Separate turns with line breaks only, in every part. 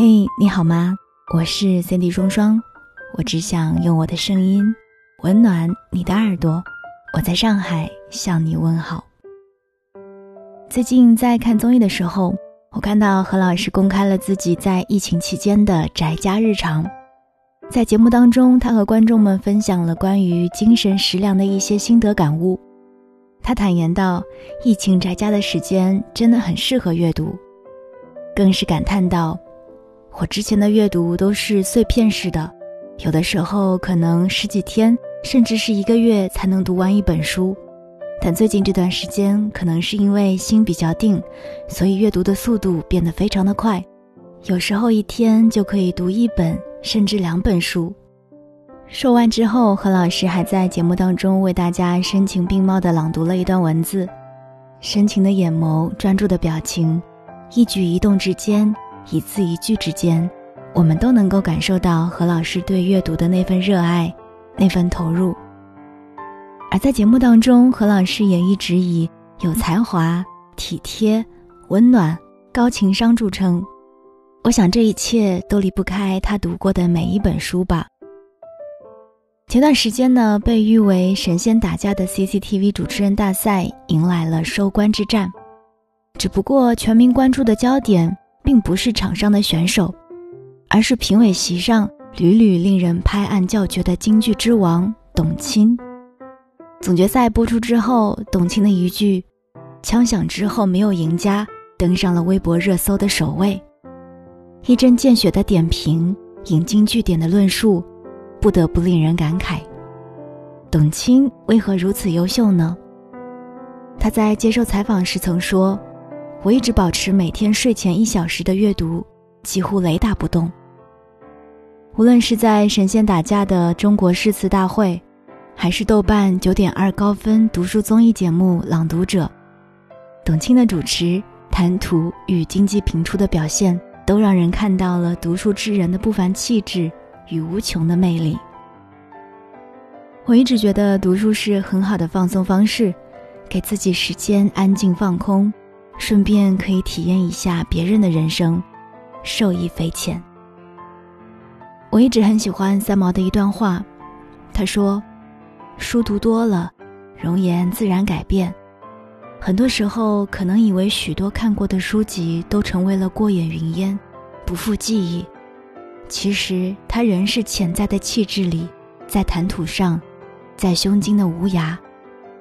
嘿，你好吗？我是 Cindy 双双，我只想用我的声音温暖你的耳朵。我在上海向你问好。最近在看综艺的时候，我看到何老师公开了自己在疫情期间的宅家日常。在节目当中，他和观众们分享了关于精神食粮的一些心得感悟。他坦言道：“疫情宅家的时间真的很适合阅读。”更是感叹道。我之前的阅读都是碎片式的，有的时候可能十几天，甚至是一个月才能读完一本书。但最近这段时间，可能是因为心比较定，所以阅读的速度变得非常的快，有时候一天就可以读一本甚至两本书。说完之后，何老师还在节目当中为大家声情并茂地朗读了一段文字，深情的眼眸，专注的表情，一举一动之间。一字一句之间，我们都能够感受到何老师对阅读的那份热爱，那份投入。而在节目当中，何老师也一直以有才华、体贴、温暖、高情商著称。我想这一切都离不开他读过的每一本书吧。前段时间呢，被誉为神仙打架的 CCTV 主持人大赛迎来了收官之战，只不过全民关注的焦点。并不是场上的选手，而是评委席上屡屡令人拍案叫绝的京剧之王董卿。总决赛播出之后，董卿的一句“枪响之后没有赢家”登上了微博热搜的首位。一针见血的点评，引经据典的论述，不得不令人感慨：董卿为何如此优秀呢？他在接受采访时曾说。我一直保持每天睡前一小时的阅读，几乎雷打不动。无论是在神仙打架的中国诗词大会，还是豆瓣九点二高分读书综艺节目《朗读者》，董卿的主持、谈吐与经济频出的表现，都让人看到了读书之人的不凡气质与无穷的魅力。我一直觉得读书是很好的放松方式，给自己时间安静放空。顺便可以体验一下别人的人生，受益匪浅。我一直很喜欢三毛的一段话，他说：“书读多了，容颜自然改变。很多时候，可能以为许多看过的书籍都成为了过眼云烟，不复记忆。其实，它仍是潜在的气质里，在谈吐上，在胸襟的无涯。”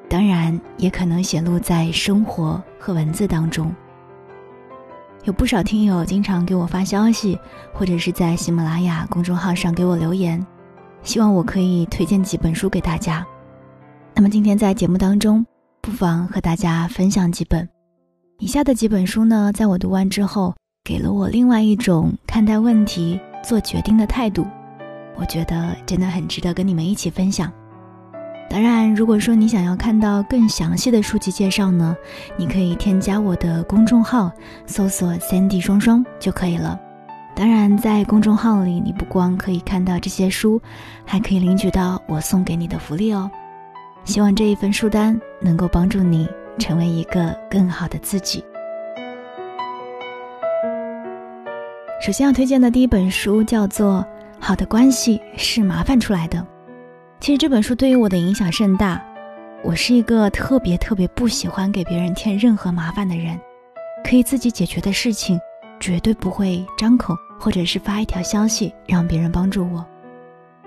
当然，也可能显露在生活和文字当中。有不少听友经常给我发消息，或者是在喜马拉雅公众号上给我留言，希望我可以推荐几本书给大家。那么今天在节目当中，不妨和大家分享几本。以下的几本书呢，在我读完之后，给了我另外一种看待问题、做决定的态度，我觉得真的很值得跟你们一起分享。当然，如果说你想要看到更详细的书籍介绍呢，你可以添加我的公众号，搜索 “Sandy 双双”就可以了。当然，在公众号里，你不光可以看到这些书，还可以领取到我送给你的福利哦。希望这一份书单能够帮助你成为一个更好的自己。首先要推荐的第一本书叫做《好的关系是麻烦出来的》。其实这本书对于我的影响甚大。我是一个特别特别不喜欢给别人添任何麻烦的人，可以自己解决的事情，绝对不会张口或者是发一条消息让别人帮助我。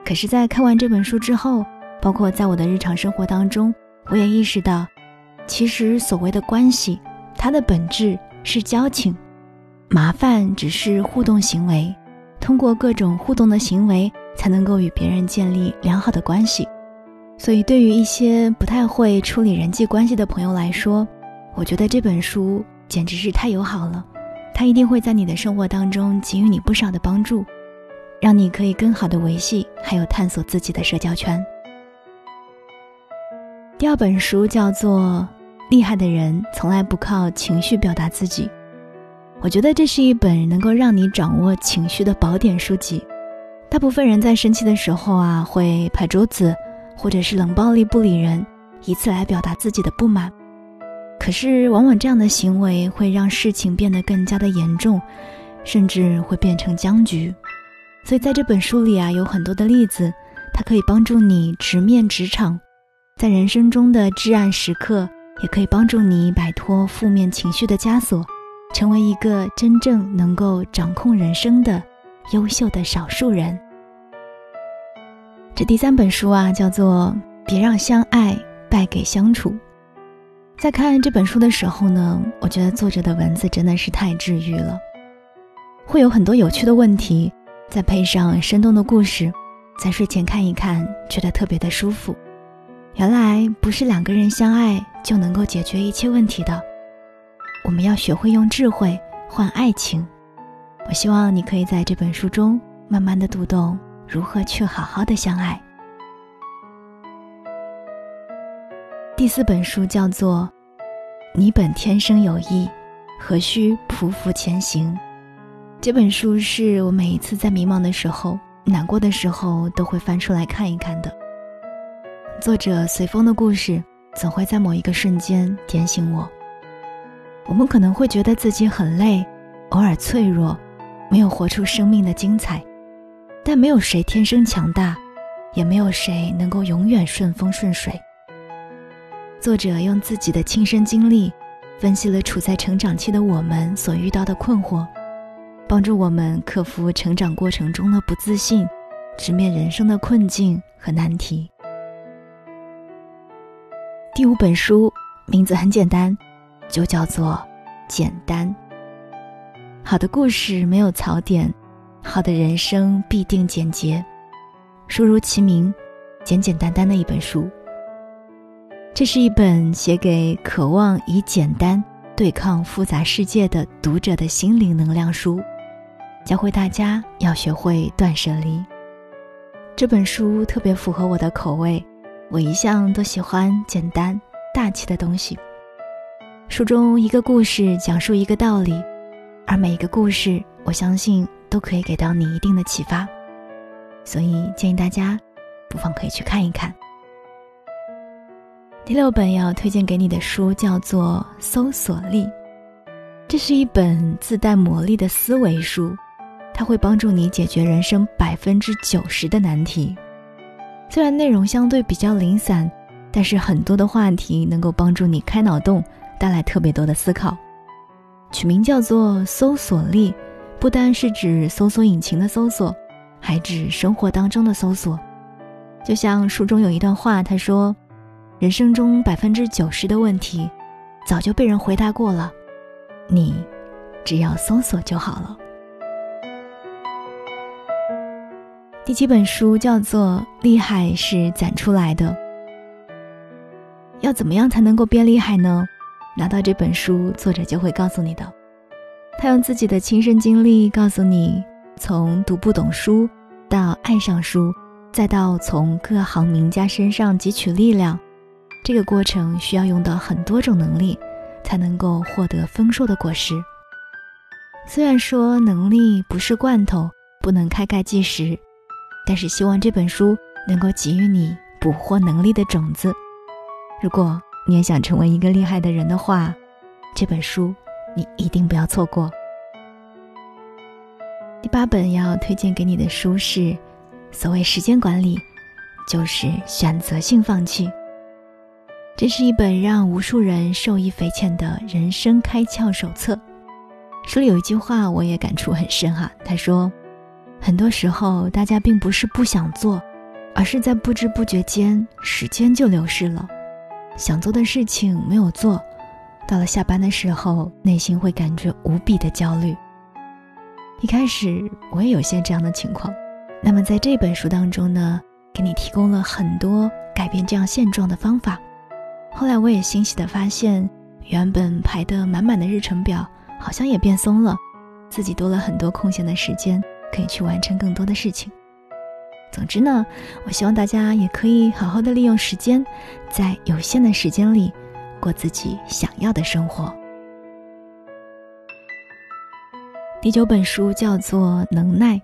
可是，在看完这本书之后，包括在我的日常生活当中，我也意识到，其实所谓的关系，它的本质是交情，麻烦只是互动行为，通过各种互动的行为。才能够与别人建立良好的关系，所以对于一些不太会处理人际关系的朋友来说，我觉得这本书简直是太友好了。它一定会在你的生活当中给予你不少的帮助，让你可以更好的维系还有探索自己的社交圈。第二本书叫做《厉害的人从来不靠情绪表达自己》，我觉得这是一本能够让你掌握情绪的宝典书籍。大部分人在生气的时候啊，会拍桌子，或者是冷暴力不理人，以此来表达自己的不满。可是，往往这样的行为会让事情变得更加的严重，甚至会变成僵局。所以在这本书里啊，有很多的例子，它可以帮助你直面职场，在人生中的至暗时刻，也可以帮助你摆脱负面情绪的枷锁，成为一个真正能够掌控人生的优秀的少数人。这第三本书啊，叫做《别让相爱败给相处》。在看这本书的时候呢，我觉得作者的文字真的是太治愈了，会有很多有趣的问题。再配上生动的故事，在睡前看一看，觉得特别的舒服。原来不是两个人相爱就能够解决一切问题的，我们要学会用智慧换爱情。我希望你可以在这本书中慢慢的读懂如何去好好的相爱。第四本书叫做《你本天生有意，何须匍匐前行》。这本书是我每一次在迷茫的时候、难过的时候都会翻出来看一看的。作者随风的故事总会在某一个瞬间点醒我。我们可能会觉得自己很累，偶尔脆弱，没有活出生命的精彩，但没有谁天生强大，也没有谁能够永远顺风顺水。作者用自己的亲身经历，分析了处在成长期的我们所遇到的困惑。帮助我们克服成长过程中的不自信，直面人生的困境和难题。第五本书名字很简单，就叫做《简单》。好的故事没有槽点，好的人生必定简洁。书如其名，简简单单的一本书。这是一本写给渴望以简单对抗复杂世界的读者的心灵能量书。教会大家要学会断舍离。这本书特别符合我的口味，我一向都喜欢简单大气的东西。书中一个故事讲述一个道理，而每一个故事，我相信都可以给到你一定的启发，所以建议大家不妨可以去看一看。第六本要推荐给你的书叫做《搜索力》，这是一本自带魔力的思维书。它会帮助你解决人生百分之九十的难题，虽然内容相对比较零散，但是很多的话题能够帮助你开脑洞，带来特别多的思考。取名叫做“搜索力”，不单是指搜索引擎的搜索，还指生活当中的搜索。就像书中有一段话，他说：“人生中百分之九十的问题，早就被人回答过了，你只要搜索就好了。”第七本书叫做《厉害是攒出来的》，要怎么样才能够变厉害呢？拿到这本书，作者就会告诉你的。他用自己的亲身经历告诉你，从读不懂书到爱上书，再到从各行名家身上汲取力量，这个过程需要用到很多种能力，才能够获得丰硕的果实。虽然说能力不是罐头，不能开盖即食。但是希望这本书能够给予你捕获能力的种子。如果你也想成为一个厉害的人的话，这本书你一定不要错过。第八本要推荐给你的书是《所谓时间管理，就是选择性放弃》。这是一本让无数人受益匪浅的人生开窍手册。书里有一句话我也感触很深哈，他说。很多时候，大家并不是不想做，而是在不知不觉间，时间就流逝了。想做的事情没有做，到了下班的时候，内心会感觉无比的焦虑。一开始我也有些这样的情况，那么在这本书当中呢，给你提供了很多改变这样现状的方法。后来我也欣喜的发现，原本排得满满的日程表，好像也变松了，自己多了很多空闲的时间。可以去完成更多的事情。总之呢，我希望大家也可以好好的利用时间，在有限的时间里，过自己想要的生活。第九本书叫做《能耐》，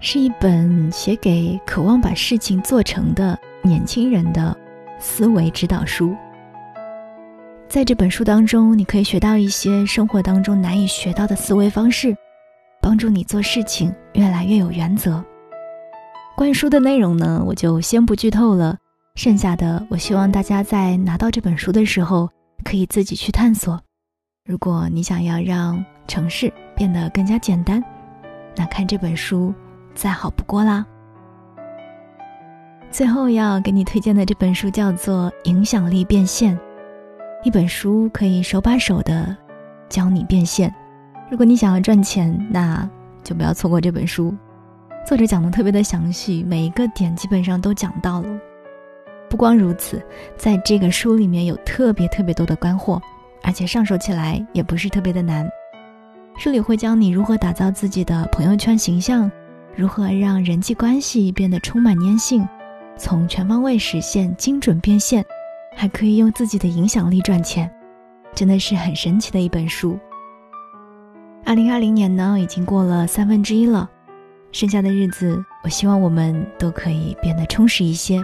是一本写给渴望把事情做成的年轻人的思维指导书。在这本书当中，你可以学到一些生活当中难以学到的思维方式。帮助你做事情越来越有原则。关于书的内容呢，我就先不剧透了，剩下的我希望大家在拿到这本书的时候可以自己去探索。如果你想要让城市变得更加简单，那看这本书再好不过啦。最后要给你推荐的这本书叫做《影响力变现》，一本书可以手把手的教你变现。如果你想要赚钱，那就不要错过这本书。作者讲的特别的详细，每一个点基本上都讲到了。不光如此，在这个书里面有特别特别多的干货，而且上手起来也不是特别的难。书里会教你如何打造自己的朋友圈形象，如何让人际关系变得充满粘性。从全方位实现精准变现，还可以用自己的影响力赚钱，真的是很神奇的一本书。二零二零年呢，已经过了三分之一了，剩下的日子，我希望我们都可以变得充实一些。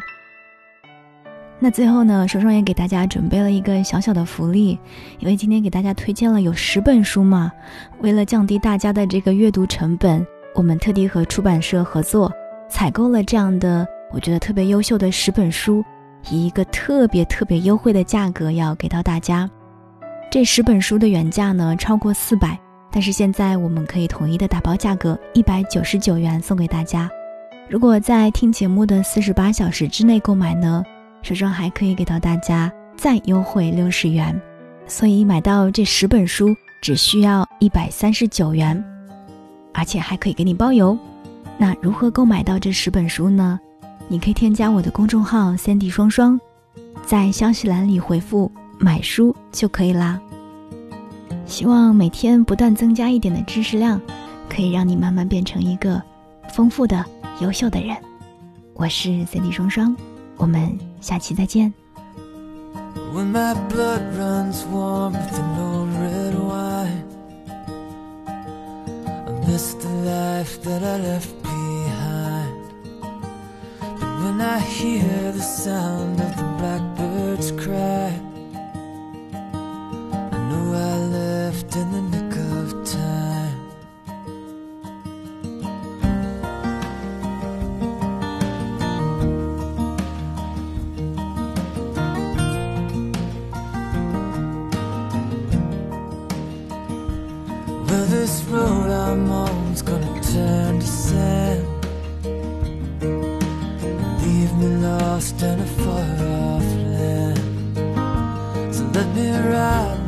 那最后呢，双双也给大家准备了一个小小的福利，因为今天给大家推荐了有十本书嘛，为了降低大家的这个阅读成本，我们特地和出版社合作，采购了这样的。我觉得特别优秀的十本书，以一个特别特别优惠的价格要给到大家。这十本书的原价呢超过四百，但是现在我们可以统一的打包价格一百九十九元送给大家。如果在听节目的四十八小时之内购买呢，手上还可以给到大家再优惠六十元。所以买到这十本书只需要一百三十九元，而且还可以给你包邮。那如何购买到这十本书呢？你可以添加我的公众号三 D 双双”，在消息栏里回复“买书”就可以啦。希望每天不断增加一点的知识量，可以让你慢慢变成一个丰富的、优秀的人。我是 Cindy 双双，我们下期再见。
when I hear the sound of the blackbird's cry. me right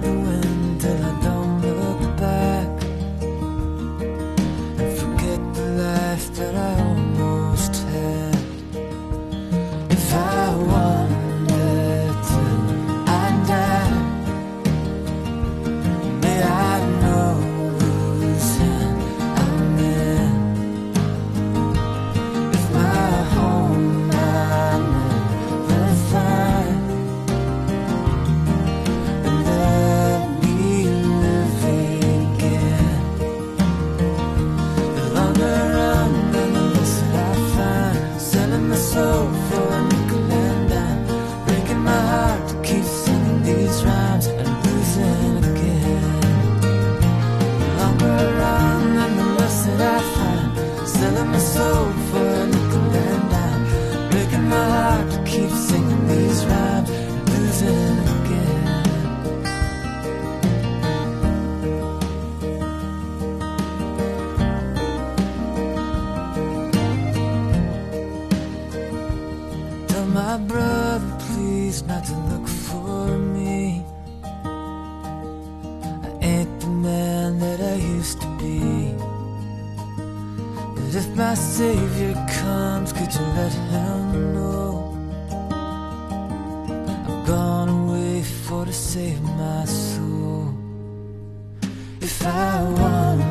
save my soul. If I want